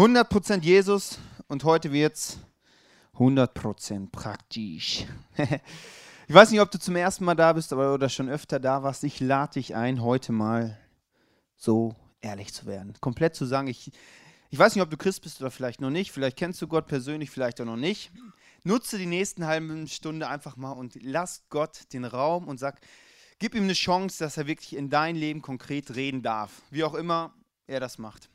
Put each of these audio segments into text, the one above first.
100% Jesus und heute wird's 100% praktisch. ich weiß nicht, ob du zum ersten Mal da bist aber, oder schon öfter da warst. Ich lade dich ein, heute mal so ehrlich zu werden. Komplett zu sagen, ich, ich weiß nicht, ob du Christ bist oder vielleicht noch nicht. Vielleicht kennst du Gott persönlich, vielleicht auch noch nicht. Nutze die nächsten halben Stunde einfach mal und lass Gott den Raum und sag, gib ihm eine Chance, dass er wirklich in dein Leben konkret reden darf. Wie auch immer er das macht.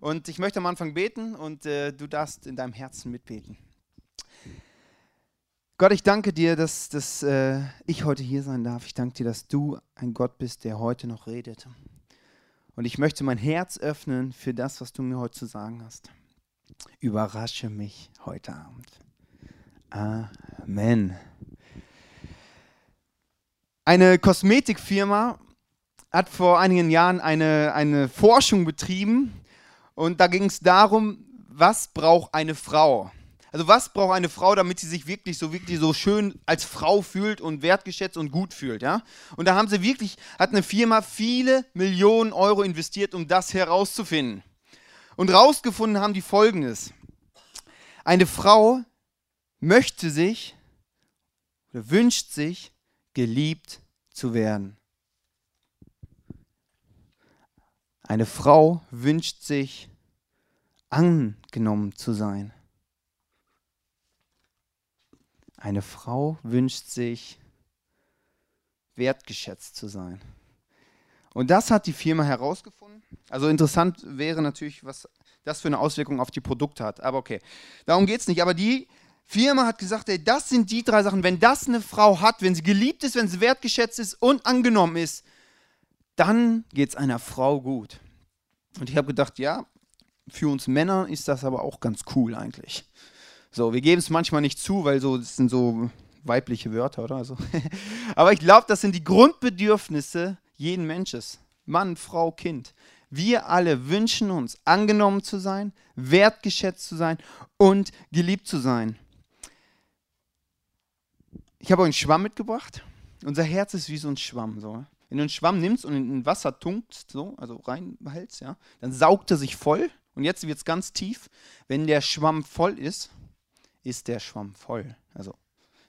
Und ich möchte am Anfang beten und äh, du darfst in deinem Herzen mitbeten. Gott, ich danke dir, dass, dass äh, ich heute hier sein darf. Ich danke dir, dass du ein Gott bist, der heute noch redet. Und ich möchte mein Herz öffnen für das, was du mir heute zu sagen hast. Überrasche mich heute Abend. Amen. Eine Kosmetikfirma hat vor einigen Jahren eine, eine Forschung betrieben und da ging es darum, was braucht eine Frau? Also was braucht eine Frau, damit sie sich wirklich so wirklich so schön als Frau fühlt und wertgeschätzt und gut fühlt, ja? Und da haben sie wirklich hat eine Firma viele Millionen Euro investiert, um das herauszufinden. Und rausgefunden haben die folgendes: Eine Frau möchte sich oder wünscht sich geliebt zu werden. Eine Frau wünscht sich, angenommen zu sein. Eine Frau wünscht sich, wertgeschätzt zu sein. Und das hat die Firma herausgefunden. Also interessant wäre natürlich, was das für eine Auswirkung auf die Produkte hat. Aber okay, darum geht es nicht. Aber die Firma hat gesagt, ey, das sind die drei Sachen. Wenn das eine Frau hat, wenn sie geliebt ist, wenn sie wertgeschätzt ist und angenommen ist, dann geht es einer Frau gut. Und ich habe gedacht, ja, für uns Männer ist das aber auch ganz cool eigentlich. So, wir geben es manchmal nicht zu, weil so, das sind so weibliche Wörter, oder? Also, aber ich glaube, das sind die Grundbedürfnisse jeden Menschen. Mann, Frau, Kind. Wir alle wünschen uns, angenommen zu sein, wertgeschätzt zu sein und geliebt zu sein. Ich habe euch einen Schwamm mitgebracht. Unser Herz ist wie so ein Schwamm. So. Wenn du einen Schwamm nimmst und in Wasser tunkst, so, also reinhältst, ja, dann saugt er sich voll. Und jetzt wird es ganz tief. Wenn der Schwamm voll ist, ist der Schwamm voll. Also,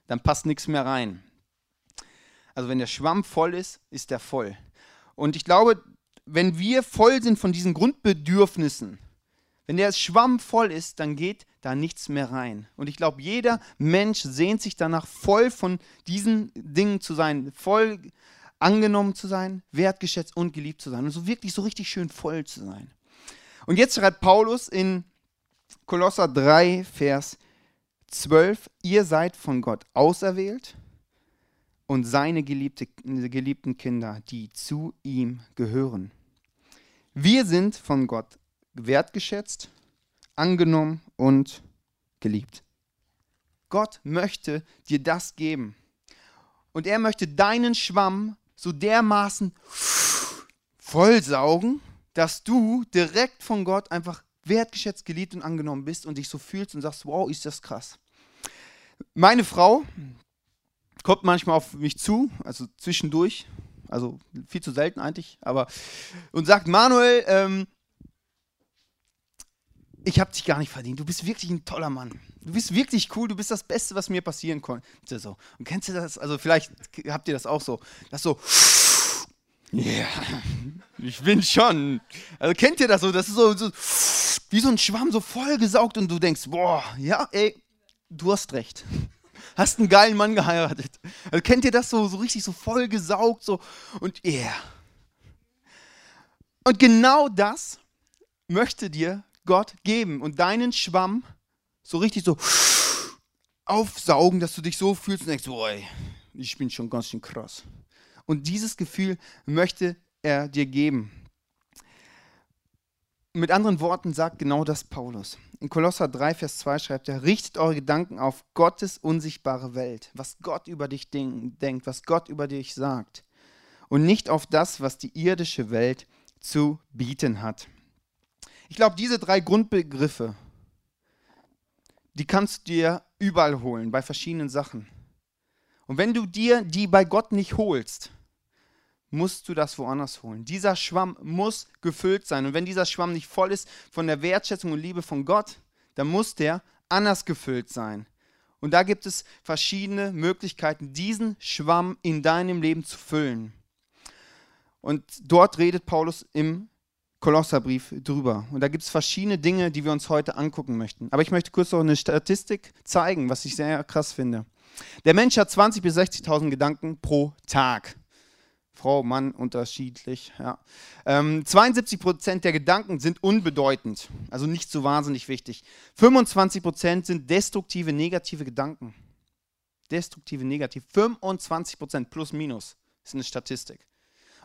dann passt nichts mehr rein. Also, wenn der Schwamm voll ist, ist der voll. Und ich glaube, wenn wir voll sind von diesen Grundbedürfnissen, wenn der Schwamm voll ist, dann geht da nichts mehr rein. Und ich glaube, jeder Mensch sehnt sich danach, voll von diesen Dingen zu sein, voll angenommen zu sein, wertgeschätzt und geliebt zu sein und so wirklich so richtig schön voll zu sein. Und jetzt schreibt Paulus in Kolosser 3, Vers 12, ihr seid von Gott auserwählt und seine geliebte, geliebten Kinder, die zu ihm gehören. Wir sind von Gott wertgeschätzt, angenommen und geliebt. Gott möchte dir das geben. Und er möchte deinen Schwamm so dermaßen vollsaugen, dass du direkt von Gott einfach wertgeschätzt, geliebt und angenommen bist und dich so fühlst und sagst, wow, ist das krass. Meine Frau kommt manchmal auf mich zu, also zwischendurch, also viel zu selten eigentlich, aber und sagt, Manuel, ähm, ich habe dich gar nicht verdient. Du bist wirklich ein toller Mann. Du bist wirklich cool. Du bist das Beste, was mir passieren konnte. So. Und kennst du das? Also vielleicht habt ihr das auch so. Das so. Ja, yeah, ich bin schon. Also kennt ihr das so? Das ist so, so wie so ein Schwamm so vollgesaugt und du denkst, boah, ja, ey, du hast recht. Hast einen geilen Mann geheiratet. Also kennt ihr das so, so richtig so vollgesaugt so und yeah. Und genau das möchte dir Gott geben und deinen Schwamm so richtig so aufsaugen, dass du dich so fühlst und denkst, boah, ich bin schon ganz schön krass. Und dieses Gefühl möchte er dir geben. Mit anderen Worten sagt genau das Paulus. In Kolosser 3, Vers 2 schreibt er, richtet eure Gedanken auf Gottes unsichtbare Welt, was Gott über dich denkt, was Gott über dich sagt. Und nicht auf das, was die irdische Welt zu bieten hat. Ich glaube, diese drei Grundbegriffe, die kannst du dir überall holen, bei verschiedenen Sachen. Und wenn du dir die bei Gott nicht holst, musst du das woanders holen. Dieser Schwamm muss gefüllt sein. Und wenn dieser Schwamm nicht voll ist von der Wertschätzung und Liebe von Gott, dann muss der anders gefüllt sein. Und da gibt es verschiedene Möglichkeiten, diesen Schwamm in deinem Leben zu füllen. Und dort redet Paulus im Kolosserbrief drüber. Und da gibt es verschiedene Dinge, die wir uns heute angucken möchten. Aber ich möchte kurz noch eine Statistik zeigen, was ich sehr krass finde. Der Mensch hat 20.000 bis 60.000 Gedanken pro Tag. Frau, Mann unterschiedlich. Ja. Ähm, 72 Prozent der Gedanken sind unbedeutend, also nicht so wahnsinnig wichtig. 25 Prozent sind destruktive, negative Gedanken. Destruktive, negativ. 25 Prozent plus minus ist eine Statistik.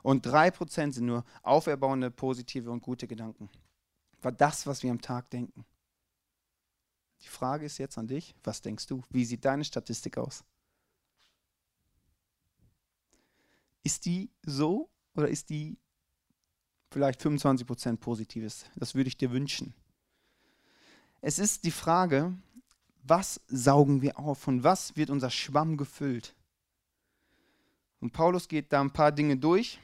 Und 3 Prozent sind nur auferbauende, positive und gute Gedanken. War das, was wir am Tag denken. Die Frage ist jetzt an dich, was denkst du? Wie sieht deine Statistik aus? Ist die so oder ist die vielleicht 25% Positives? Das würde ich dir wünschen. Es ist die Frage, was saugen wir auf? Von was wird unser Schwamm gefüllt? Und Paulus geht da ein paar Dinge durch,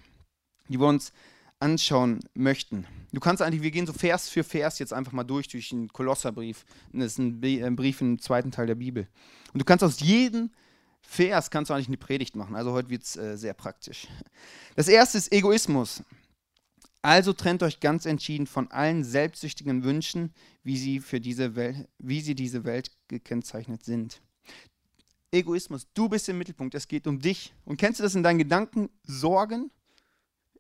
die wir uns anschauen möchten. Du kannst eigentlich, wir gehen so Vers für Vers jetzt einfach mal durch, durch den Kolosserbrief. Das ist ein Brief im zweiten Teil der Bibel. Und du kannst aus jedem Vers kannst du eigentlich eine Predigt machen. Also heute wird es äh, sehr praktisch. Das erste ist Egoismus. Also trennt euch ganz entschieden von allen selbstsüchtigen Wünschen, wie sie, für diese Welt, wie sie diese Welt gekennzeichnet sind. Egoismus, du bist im Mittelpunkt, es geht um dich. Und kennst du das in deinen Gedanken? Sorgen?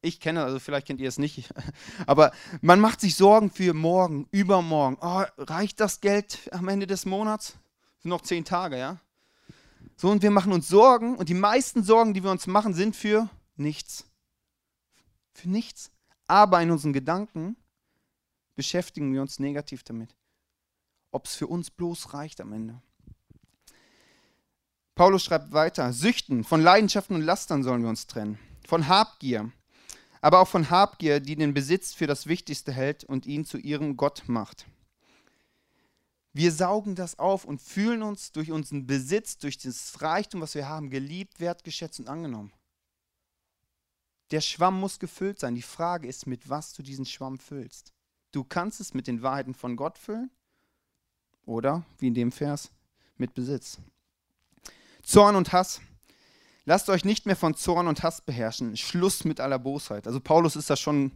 Ich kenne, also vielleicht kennt ihr es nicht, aber man macht sich Sorgen für morgen, übermorgen. Oh, reicht das Geld am Ende des Monats? Sind noch zehn Tage, ja? So, und wir machen uns Sorgen und die meisten Sorgen, die wir uns machen, sind für nichts. Für nichts. Aber in unseren Gedanken beschäftigen wir uns negativ damit. Ob es für uns bloß reicht am Ende. Paulus schreibt weiter, Süchten, von Leidenschaften und Lastern sollen wir uns trennen. Von Habgier, aber auch von Habgier, die den Besitz für das Wichtigste hält und ihn zu ihrem Gott macht. Wir saugen das auf und fühlen uns durch unseren Besitz, durch das Reichtum, was wir haben, geliebt, wertgeschätzt und angenommen. Der Schwamm muss gefüllt sein. Die Frage ist, mit was du diesen Schwamm füllst. Du kannst es mit den Wahrheiten von Gott füllen oder, wie in dem Vers, mit Besitz. Zorn und Hass. Lasst euch nicht mehr von Zorn und Hass beherrschen. Schluss mit aller Bosheit. Also Paulus ist da schon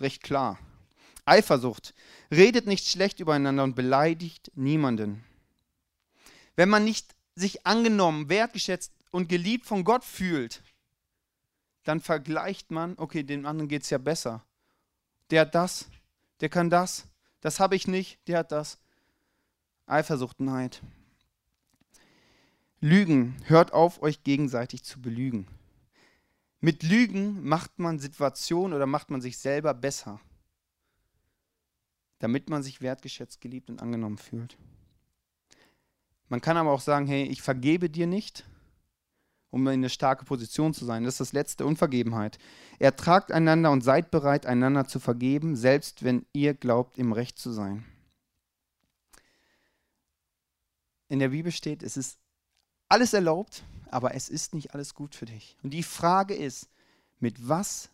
recht klar. Eifersucht. Redet nicht schlecht übereinander und beleidigt niemanden. Wenn man nicht sich angenommen, wertgeschätzt und geliebt von Gott fühlt, dann vergleicht man, okay, dem anderen geht es ja besser. Der hat das, der kann das, das habe ich nicht, der hat das. Eifersucht, Neid. Lügen, hört auf, euch gegenseitig zu belügen. Mit Lügen macht man Situationen oder macht man sich selber besser damit man sich wertgeschätzt, geliebt und angenommen fühlt. Man kann aber auch sagen, hey, ich vergebe dir nicht, um in eine starke Position zu sein. Das ist das letzte Unvergebenheit. Ertragt einander und seid bereit, einander zu vergeben, selbst wenn ihr glaubt, im Recht zu sein. In der Bibel steht, es ist alles erlaubt, aber es ist nicht alles gut für dich. Und die Frage ist, mit was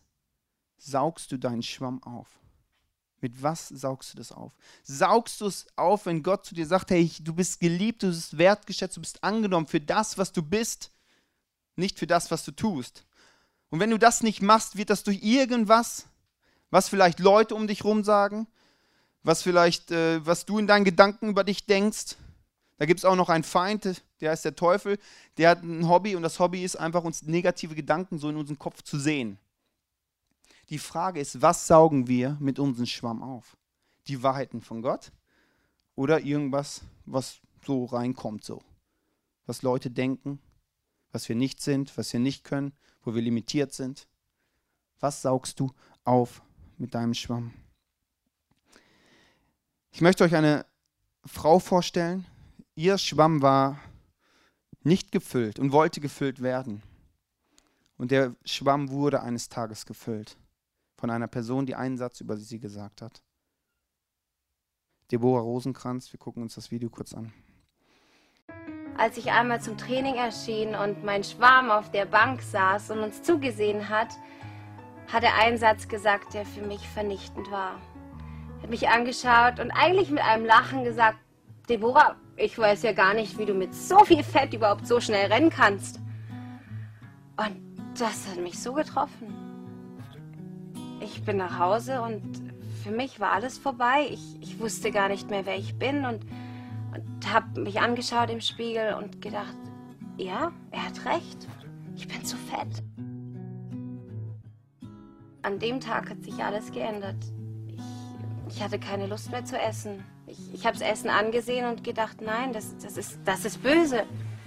saugst du deinen Schwamm auf? Mit was saugst du das auf? Saugst du es auf, wenn Gott zu dir sagt, hey, du bist geliebt, du bist wertgeschätzt, du bist angenommen für das, was du bist, nicht für das, was du tust. Und wenn du das nicht machst, wird das durch irgendwas, was vielleicht Leute um dich herum sagen, was vielleicht, äh, was du in deinen Gedanken über dich denkst. Da gibt es auch noch einen Feind, der heißt der Teufel, der hat ein Hobby und das Hobby ist einfach, uns negative Gedanken so in unserem Kopf zu sehen. Die Frage ist, was saugen wir mit unserem Schwamm auf? Die Wahrheiten von Gott oder irgendwas, was so reinkommt, so. Was Leute denken, was wir nicht sind, was wir nicht können, wo wir limitiert sind. Was saugst du auf mit deinem Schwamm? Ich möchte euch eine Frau vorstellen. Ihr Schwamm war nicht gefüllt und wollte gefüllt werden. Und der Schwamm wurde eines Tages gefüllt von einer Person, die einen Satz über sie gesagt hat. Deborah Rosenkranz, wir gucken uns das Video kurz an. Als ich einmal zum Training erschien und mein Schwarm auf der Bank saß und uns zugesehen hat, hat er einen Satz gesagt, der für mich vernichtend war. Er hat mich angeschaut und eigentlich mit einem Lachen gesagt, Deborah, ich weiß ja gar nicht, wie du mit so viel Fett überhaupt so schnell rennen kannst. Und das hat mich so getroffen. Ich bin nach Hause und für mich war alles vorbei. Ich, ich wusste gar nicht mehr, wer ich bin und, und habe mich angeschaut im Spiegel und gedacht, ja, er hat recht. Ich bin zu fett. An dem Tag hat sich alles geändert. Ich, ich hatte keine Lust mehr zu essen. Ich, ich habe das Essen angesehen und gedacht, nein, das, das, ist, das ist böse.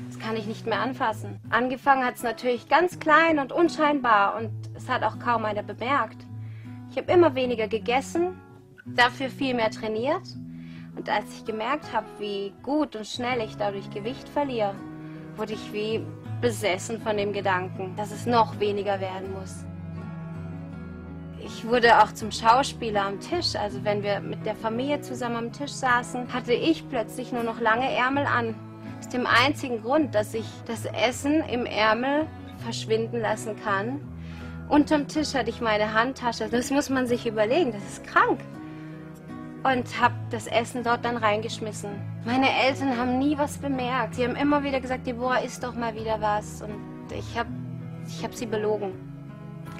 Das kann ich nicht mehr anfassen. Angefangen hat es natürlich ganz klein und unscheinbar und es hat auch kaum einer bemerkt. Ich habe immer weniger gegessen, dafür viel mehr trainiert. Und als ich gemerkt habe, wie gut und schnell ich dadurch Gewicht verliere, wurde ich wie besessen von dem Gedanken, dass es noch weniger werden muss. Ich wurde auch zum Schauspieler am Tisch. Also wenn wir mit der Familie zusammen am Tisch saßen, hatte ich plötzlich nur noch lange Ärmel an. Aus dem einzigen Grund, dass ich das Essen im Ärmel verschwinden lassen kann. Unterm Tisch hatte ich meine Handtasche. Das muss man sich überlegen, das ist krank. Und habe das Essen dort dann reingeschmissen. Meine Eltern haben nie was bemerkt. Sie haben immer wieder gesagt, Deborah, isst doch mal wieder was. Und ich habe ich hab sie belogen.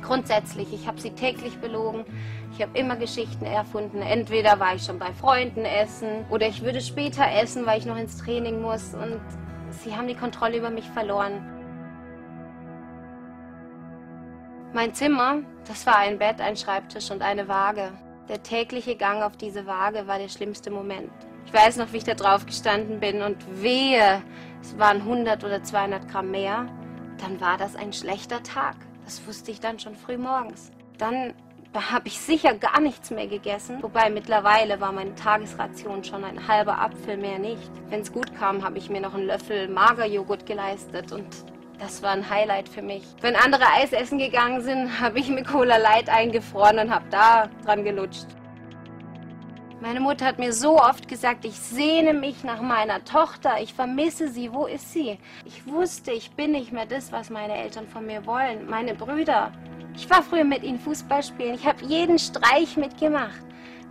Grundsätzlich, ich habe sie täglich belogen. Ich habe immer Geschichten erfunden. Entweder war ich schon bei Freunden essen oder ich würde später essen, weil ich noch ins Training muss. Und sie haben die Kontrolle über mich verloren. Mein Zimmer, das war ein Bett, ein Schreibtisch und eine Waage. Der tägliche Gang auf diese Waage war der schlimmste Moment. Ich weiß noch, wie ich da drauf gestanden bin und wehe, es waren 100 oder 200 Gramm mehr. Dann war das ein schlechter Tag. Das wusste ich dann schon früh morgens. Dann habe ich sicher gar nichts mehr gegessen. Wobei mittlerweile war meine Tagesration schon ein halber Apfel mehr nicht. Wenn es gut kam, habe ich mir noch einen Löffel Magerjoghurt geleistet und das war ein Highlight für mich. Wenn andere Eis essen gegangen sind, habe ich mir Cola Light eingefroren und habe da dran gelutscht. Meine Mutter hat mir so oft gesagt, ich sehne mich nach meiner Tochter, ich vermisse sie, wo ist sie? Ich wusste, ich bin nicht mehr das, was meine Eltern von mir wollen, meine Brüder. Ich war früher mit ihnen Fußball spielen, ich habe jeden Streich mitgemacht.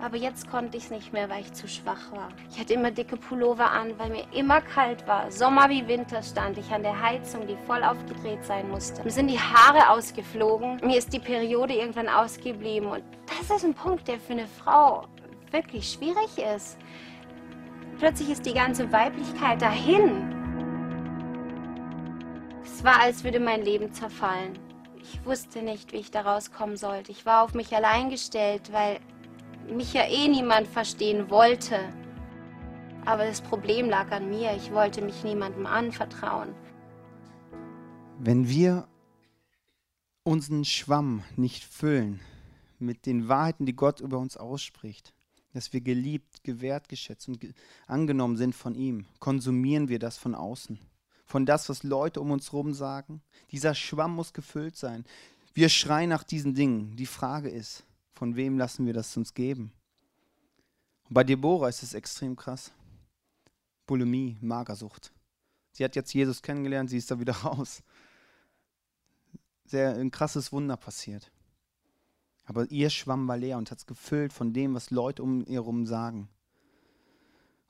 Aber jetzt konnte ich es nicht mehr, weil ich zu schwach war. Ich hatte immer dicke Pullover an, weil mir immer kalt war. Sommer wie Winter stand ich an der Heizung, die voll aufgedreht sein musste. Mir sind die Haare ausgeflogen. Mir ist die Periode irgendwann ausgeblieben. Und das ist ein Punkt, der für eine Frau wirklich schwierig ist. Plötzlich ist die ganze Weiblichkeit dahin. Es war, als würde mein Leben zerfallen. Ich wusste nicht, wie ich da rauskommen sollte. Ich war auf mich allein gestellt, weil mich ja eh niemand verstehen wollte. Aber das Problem lag an mir. Ich wollte mich niemandem anvertrauen. Wenn wir unseren Schwamm nicht füllen mit den Wahrheiten, die Gott über uns ausspricht, dass wir geliebt, gewertgeschätzt und ge angenommen sind von ihm, konsumieren wir das von außen. Von das, was Leute um uns herum sagen. Dieser Schwamm muss gefüllt sein. Wir schreien nach diesen Dingen. Die Frage ist, von wem lassen wir das uns geben? Und bei Deborah ist es extrem krass. Bulimie, Magersucht. Sie hat jetzt Jesus kennengelernt, sie ist da wieder raus. Sehr ein krasses Wunder passiert. Aber ihr Schwamm war leer und hat es gefüllt von dem, was Leute um ihr herum sagen.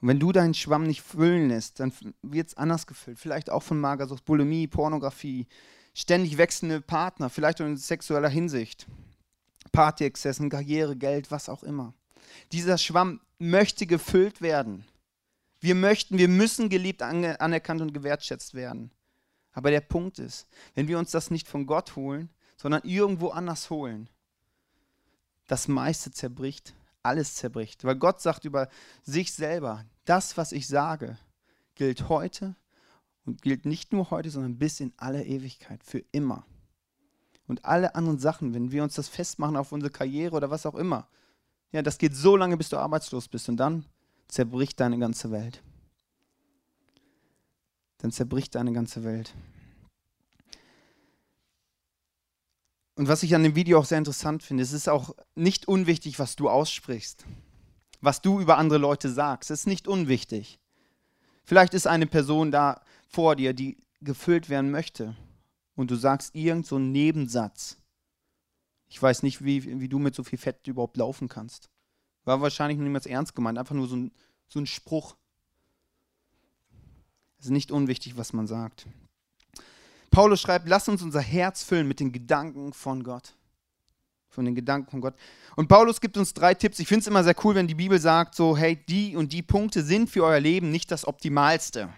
Und wenn du deinen Schwamm nicht füllen lässt, dann wird es anders gefüllt. Vielleicht auch von Magersucht, Bulimie, Pornografie, ständig wechselnde Partner, vielleicht auch in sexueller Hinsicht. Partyexzessen, Karriere, Geld, was auch immer. Dieser Schwamm möchte gefüllt werden. Wir möchten, wir müssen geliebt, anerkannt und gewertschätzt werden. Aber der Punkt ist, wenn wir uns das nicht von Gott holen, sondern irgendwo anders holen, das meiste zerbricht, alles zerbricht. Weil Gott sagt über sich selber, das, was ich sage, gilt heute und gilt nicht nur heute, sondern bis in alle Ewigkeit, für immer. Und alle anderen Sachen, wenn wir uns das festmachen auf unsere Karriere oder was auch immer, ja, das geht so lange, bis du arbeitslos bist und dann zerbricht deine ganze Welt. Dann zerbricht deine ganze Welt. Und was ich an dem Video auch sehr interessant finde, es ist auch nicht unwichtig, was du aussprichst, was du über andere Leute sagst. Es ist nicht unwichtig. Vielleicht ist eine Person da vor dir, die gefüllt werden möchte und du sagst irgend so einen Nebensatz Ich weiß nicht, wie, wie du mit so viel Fett überhaupt laufen kannst. War wahrscheinlich niemals ernst gemeint, einfach nur so ein, so ein Spruch. Es ist nicht unwichtig, was man sagt. Paulus schreibt, lass uns unser Herz füllen mit den Gedanken von Gott. Von den Gedanken von Gott. Und Paulus gibt uns drei Tipps. Ich finde es immer sehr cool, wenn die Bibel sagt, so, hey, die und die Punkte sind für euer Leben nicht das Optimalste.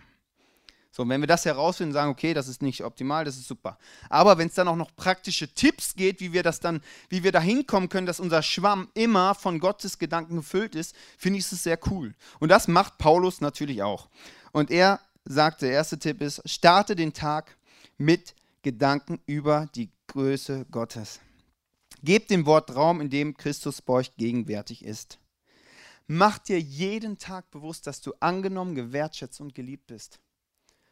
So, wenn wir das herausfinden, sagen, okay, das ist nicht optimal, das ist super. Aber wenn es dann auch noch praktische Tipps geht, wie wir das dann, wie wir da hinkommen können, dass unser Schwamm immer von Gottes Gedanken gefüllt ist, finde ich es sehr cool. Und das macht Paulus natürlich auch. Und er sagt, der erste Tipp ist, starte den Tag mit Gedanken über die Größe Gottes. Gebt dem Wort Raum, in dem Christus bei euch gegenwärtig ist. Mach dir jeden Tag bewusst, dass du angenommen, gewertschätzt und geliebt bist.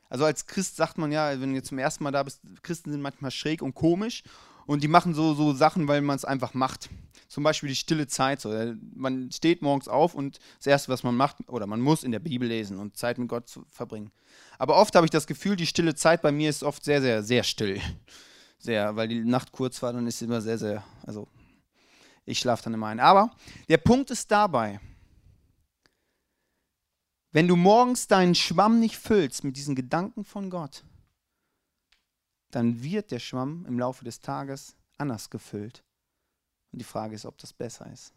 Also als Christ sagt man ja, wenn du zum ersten Mal da bist, Christen sind manchmal schräg und komisch und die machen so, so Sachen, weil man es einfach macht. Zum Beispiel die stille Zeit. So. Man steht morgens auf und das Erste, was man macht, oder man muss in der Bibel lesen und Zeit mit Gott zu verbringen. Aber oft habe ich das Gefühl, die stille Zeit bei mir ist oft sehr, sehr, sehr still. Sehr, weil die Nacht kurz war, dann ist sie immer sehr, sehr, also ich schlafe dann immer ein. Aber der Punkt ist dabei, wenn du morgens deinen Schwamm nicht füllst mit diesen Gedanken von Gott, dann wird der Schwamm im Laufe des Tages anders gefüllt. Und die Frage ist, ob das besser ist.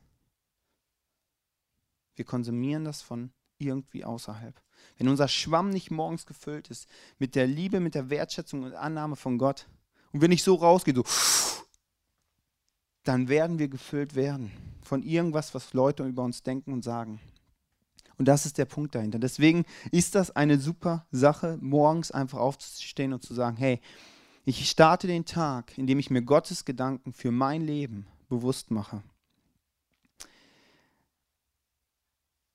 Wir konsumieren das von irgendwie außerhalb. Wenn unser Schwamm nicht morgens gefüllt ist mit der Liebe, mit der Wertschätzung und Annahme von Gott und wir nicht so rausgehen, so, dann werden wir gefüllt werden von irgendwas, was Leute über uns denken und sagen. Und das ist der Punkt dahinter. Deswegen ist das eine super Sache, morgens einfach aufzustehen und zu sagen, hey, ich starte den Tag, indem ich mir Gottes Gedanken für mein Leben bewusst mache.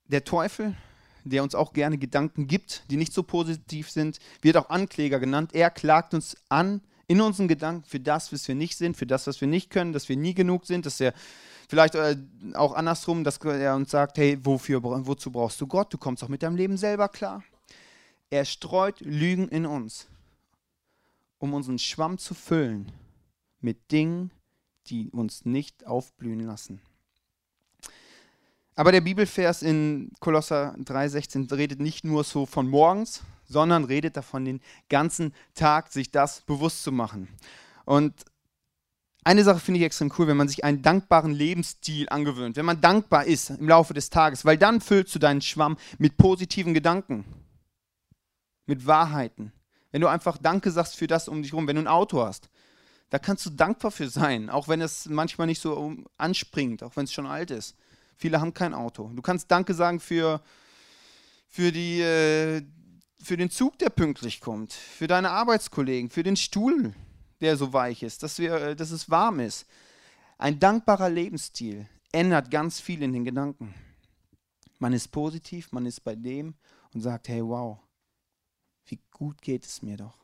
Der Teufel, der uns auch gerne Gedanken gibt, die nicht so positiv sind, wird auch Ankläger genannt. Er klagt uns an in unseren Gedanken für das, was wir nicht sind, für das, was wir nicht können, dass wir nie genug sind, dass er Vielleicht äh, auch andersrum, dass er uns sagt, hey, wofür, wozu brauchst du Gott? Du kommst auch mit deinem Leben selber klar. Er streut Lügen in uns, um unseren Schwamm zu füllen mit Dingen, die uns nicht aufblühen lassen. Aber der Bibelvers in Kolosser 3,16 redet nicht nur so von morgens, sondern redet davon, den ganzen Tag sich das bewusst zu machen. Und eine Sache finde ich extrem cool, wenn man sich einen dankbaren Lebensstil angewöhnt, wenn man dankbar ist im Laufe des Tages, weil dann füllst du deinen Schwamm mit positiven Gedanken, mit Wahrheiten. Wenn du einfach Danke sagst für das um dich herum, wenn du ein Auto hast, da kannst du dankbar für sein, auch wenn es manchmal nicht so anspringt, auch wenn es schon alt ist. Viele haben kein Auto. Du kannst Danke sagen für, für, die, äh, für den Zug, der pünktlich kommt, für deine Arbeitskollegen, für den Stuhl, der so weich ist, dass, wir, äh, dass es warm ist. Ein dankbarer Lebensstil ändert ganz viel in den Gedanken. Man ist positiv, man ist bei dem und sagt, hey, wow, wie gut geht es mir doch.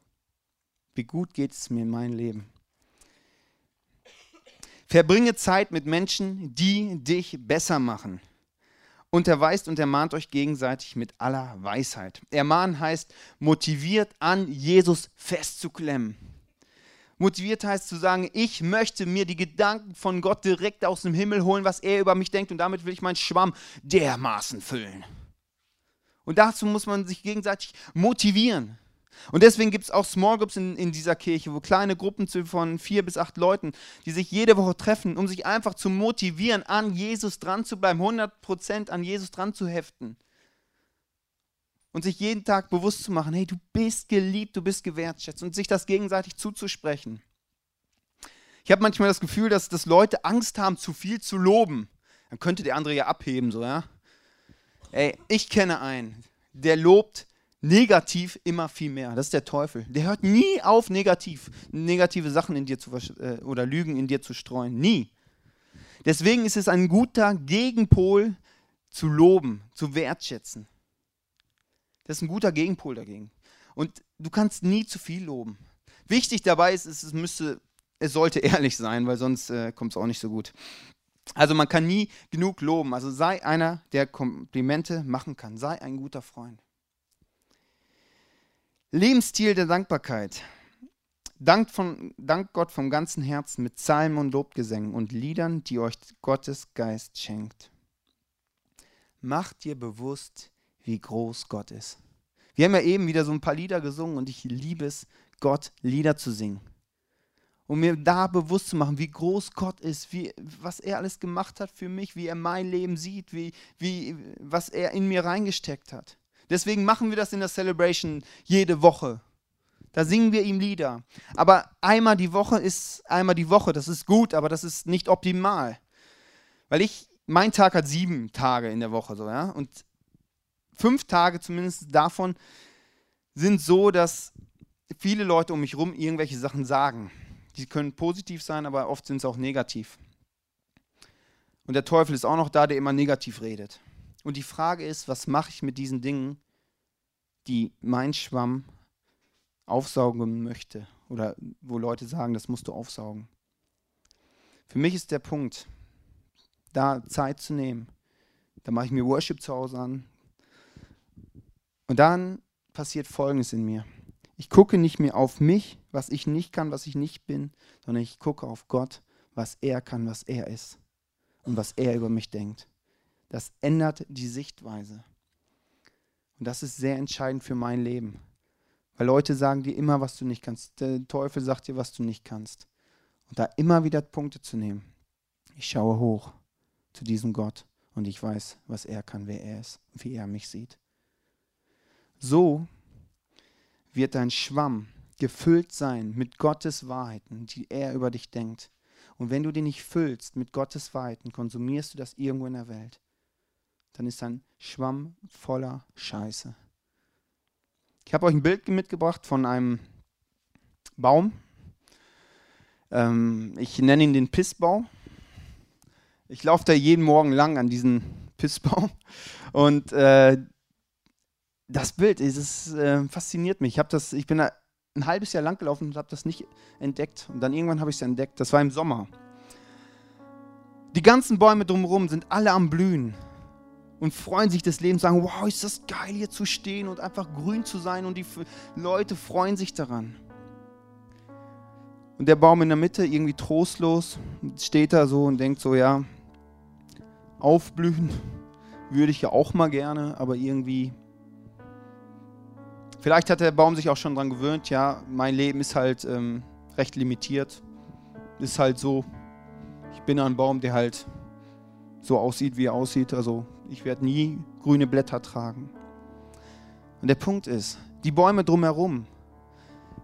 Wie gut geht es mir in meinem Leben. Verbringe Zeit mit Menschen, die dich besser machen. Unterweist und ermahnt euch gegenseitig mit aller Weisheit. Ermahnen heißt, motiviert an, Jesus festzuklemmen. Motiviert heißt zu sagen, ich möchte mir die Gedanken von Gott direkt aus dem Himmel holen, was er über mich denkt und damit will ich meinen Schwamm dermaßen füllen. Und dazu muss man sich gegenseitig motivieren. Und deswegen gibt es auch Small Groups in, in dieser Kirche, wo kleine Gruppen von vier bis acht Leuten, die sich jede Woche treffen, um sich einfach zu motivieren, an Jesus dran zu bleiben, 100% an Jesus dran zu heften und sich jeden Tag bewusst zu machen, hey, du bist geliebt, du bist gewertschätzt und sich das gegenseitig zuzusprechen. Ich habe manchmal das Gefühl, dass, dass Leute Angst haben, zu viel zu loben. Dann könnte der andere ja abheben, so, ja. Ey, ich kenne einen, der lobt negativ immer viel mehr. Das ist der Teufel. Der hört nie auf, negativ, negative Sachen in dir zu äh, oder Lügen in dir zu streuen. Nie. Deswegen ist es ein guter Gegenpol zu loben, zu wertschätzen. Das ist ein guter Gegenpol dagegen. Und du kannst nie zu viel loben. Wichtig dabei ist, es müsste, es sollte ehrlich sein, weil sonst äh, kommt es auch nicht so gut. Also man kann nie genug loben. Also sei einer, der Komplimente machen kann. Sei ein guter Freund. Lebensstil der Dankbarkeit. Dankt, von, dankt Gott vom ganzen Herzen mit Psalmen und Lobgesängen und Liedern, die euch Gottes Geist schenkt. Macht dir bewusst, wie groß Gott ist. Wir haben ja eben wieder so ein paar Lieder gesungen und ich liebe es, Gott Lieder zu singen. Um mir da bewusst zu machen, wie groß Gott ist, wie, was er alles gemacht hat für mich, wie er mein Leben sieht, wie, wie, was er in mir reingesteckt hat. Deswegen machen wir das in der Celebration jede Woche. Da singen wir ihm Lieder. Aber einmal die Woche ist einmal die Woche. Das ist gut, aber das ist nicht optimal. Weil ich, mein Tag hat sieben Tage in der Woche, so, ja. Und fünf Tage zumindest davon sind so, dass viele Leute um mich herum irgendwelche Sachen sagen. Die können positiv sein, aber oft sind es auch negativ. Und der Teufel ist auch noch da, der immer negativ redet. Und die Frage ist, was mache ich mit diesen Dingen, die mein Schwamm aufsaugen möchte oder wo Leute sagen, das musst du aufsaugen. Für mich ist der Punkt, da Zeit zu nehmen. Da mache ich mir Worship zu Hause an. Und dann passiert Folgendes in mir. Ich gucke nicht mehr auf mich, was ich nicht kann, was ich nicht bin, sondern ich gucke auf Gott, was er kann, was er ist und was er über mich denkt. Das ändert die Sichtweise. Und das ist sehr entscheidend für mein Leben. Weil Leute sagen dir immer, was du nicht kannst. Der Teufel sagt dir, was du nicht kannst. Und da immer wieder Punkte zu nehmen. Ich schaue hoch zu diesem Gott und ich weiß, was er kann, wer er ist und wie er mich sieht. So wird dein Schwamm gefüllt sein mit Gottes Wahrheiten, die er über dich denkt. Und wenn du den nicht füllst mit Gottes Wahrheiten, konsumierst du das irgendwo in der Welt. Dann ist dein Schwamm voller Scheiße. Ich habe euch ein Bild mitgebracht von einem Baum. Ähm, ich nenne ihn den Pissbau. Ich laufe da jeden Morgen lang an diesen Pissbaum und äh, das Bild, es äh, fasziniert mich. Ich, das, ich bin da ein halbes Jahr lang gelaufen und habe das nicht entdeckt. Und dann irgendwann habe ich es entdeckt. Das war im Sommer. Die ganzen Bäume drumherum sind alle am Blühen und freuen sich des Lebens, sagen, wow, ist das geil hier zu stehen und einfach grün zu sein und die Leute freuen sich daran. Und der Baum in der Mitte, irgendwie trostlos, steht da so und denkt so, ja, aufblühen würde ich ja auch mal gerne, aber irgendwie, vielleicht hat der Baum sich auch schon daran gewöhnt, ja, mein Leben ist halt ähm, recht limitiert, ist halt so, ich bin ein Baum, der halt so aussieht, wie er aussieht, also ich werde nie grüne Blätter tragen. Und der Punkt ist, die Bäume drumherum,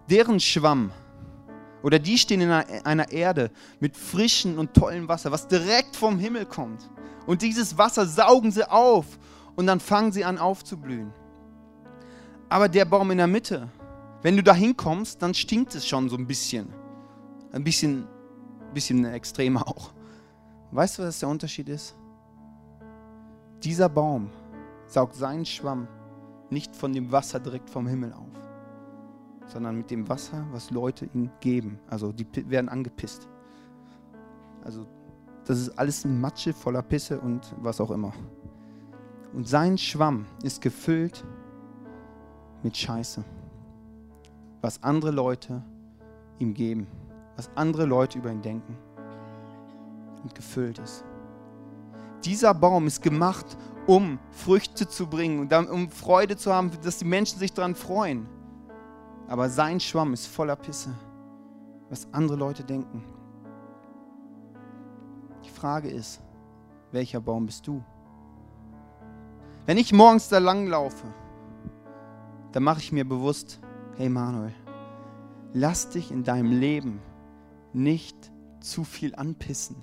deren Schwamm oder die stehen in einer Erde mit frischem und tollem Wasser, was direkt vom Himmel kommt. Und dieses Wasser saugen sie auf und dann fangen sie an aufzublühen. Aber der Baum in der Mitte, wenn du da hinkommst, dann stinkt es schon so ein bisschen. Ein bisschen, bisschen extremer auch. Weißt du, was der Unterschied ist? Dieser Baum saugt seinen Schwamm nicht von dem Wasser direkt vom Himmel auf, sondern mit dem Wasser, was Leute ihm geben. Also die werden angepisst. Also das ist alles Matsche voller Pisse und was auch immer. Und sein Schwamm ist gefüllt mit Scheiße, was andere Leute ihm geben, was andere Leute über ihn denken und gefüllt ist dieser Baum ist gemacht, um Früchte zu bringen, um Freude zu haben, dass die Menschen sich daran freuen. Aber sein Schwamm ist voller Pisse, was andere Leute denken. Die Frage ist, welcher Baum bist du? Wenn ich morgens da lang laufe, dann mache ich mir bewusst, hey Manuel, lass dich in deinem Leben nicht zu viel anpissen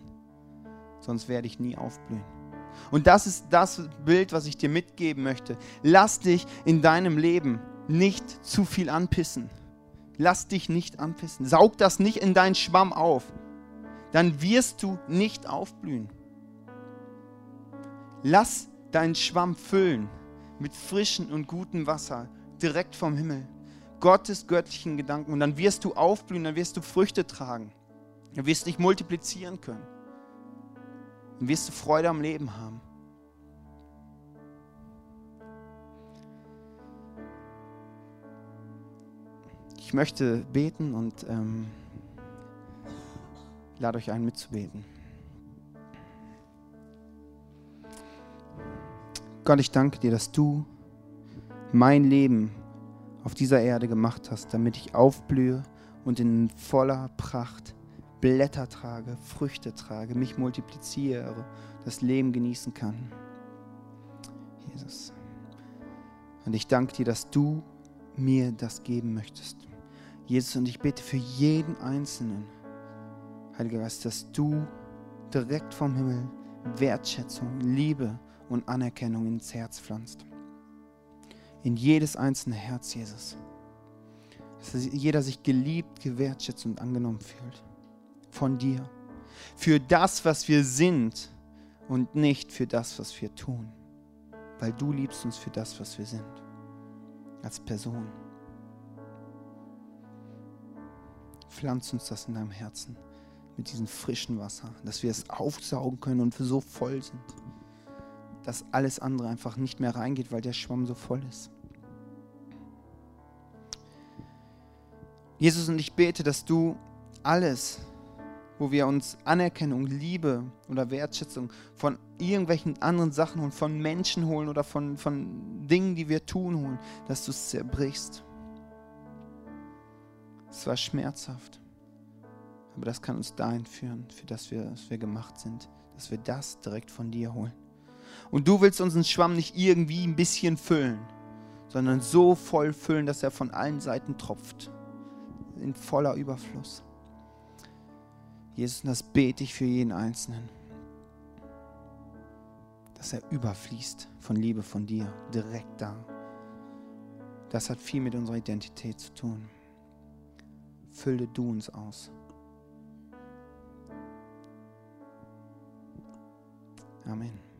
sonst werde ich nie aufblühen. Und das ist das Bild, was ich dir mitgeben möchte. Lass dich in deinem Leben nicht zu viel anpissen. Lass dich nicht anpissen. Saug das nicht in deinen Schwamm auf. Dann wirst du nicht aufblühen. Lass deinen Schwamm füllen mit frischem und gutem Wasser direkt vom Himmel. Gottes göttlichen Gedanken. Und dann wirst du aufblühen, dann wirst du Früchte tragen. Dann wirst du dich multiplizieren können. Dann wirst du Freude am Leben haben. Ich möchte beten und ähm, lade euch ein, mitzubeten. Gott, ich danke dir, dass du mein Leben auf dieser Erde gemacht hast, damit ich aufblühe und in voller Pracht Blätter trage, Früchte trage, mich multipliziere, das Leben genießen kann. Jesus. Und ich danke dir, dass du mir das geben möchtest. Jesus, und ich bete für jeden Einzelnen, Heiliger Geist, dass du direkt vom Himmel Wertschätzung, Liebe und Anerkennung ins Herz pflanzt. In jedes einzelne Herz, Jesus. Dass jeder sich geliebt, gewertschätzt und angenommen fühlt. Von dir. Für das, was wir sind und nicht für das, was wir tun. Weil du liebst uns für das, was wir sind. Als Person. Pflanz uns das in deinem Herzen mit diesem frischen Wasser, dass wir es aufsaugen können und wir so voll sind, dass alles andere einfach nicht mehr reingeht, weil der Schwamm so voll ist. Jesus, und ich bete, dass du alles, wo wir uns Anerkennung, Liebe oder Wertschätzung von irgendwelchen anderen Sachen und von Menschen holen oder von, von Dingen, die wir tun holen, dass du es zerbrichst. Es war schmerzhaft. Aber das kann uns dahin führen, für das wir, dass wir gemacht sind, dass wir das direkt von dir holen. Und du willst unseren Schwamm nicht irgendwie ein bisschen füllen, sondern so voll füllen, dass er von allen Seiten tropft. In voller Überfluss. Jesus, und das bete ich für jeden Einzelnen. Dass er überfließt von Liebe von dir, direkt da. Das hat viel mit unserer Identität zu tun. Fülle du uns aus. Amen.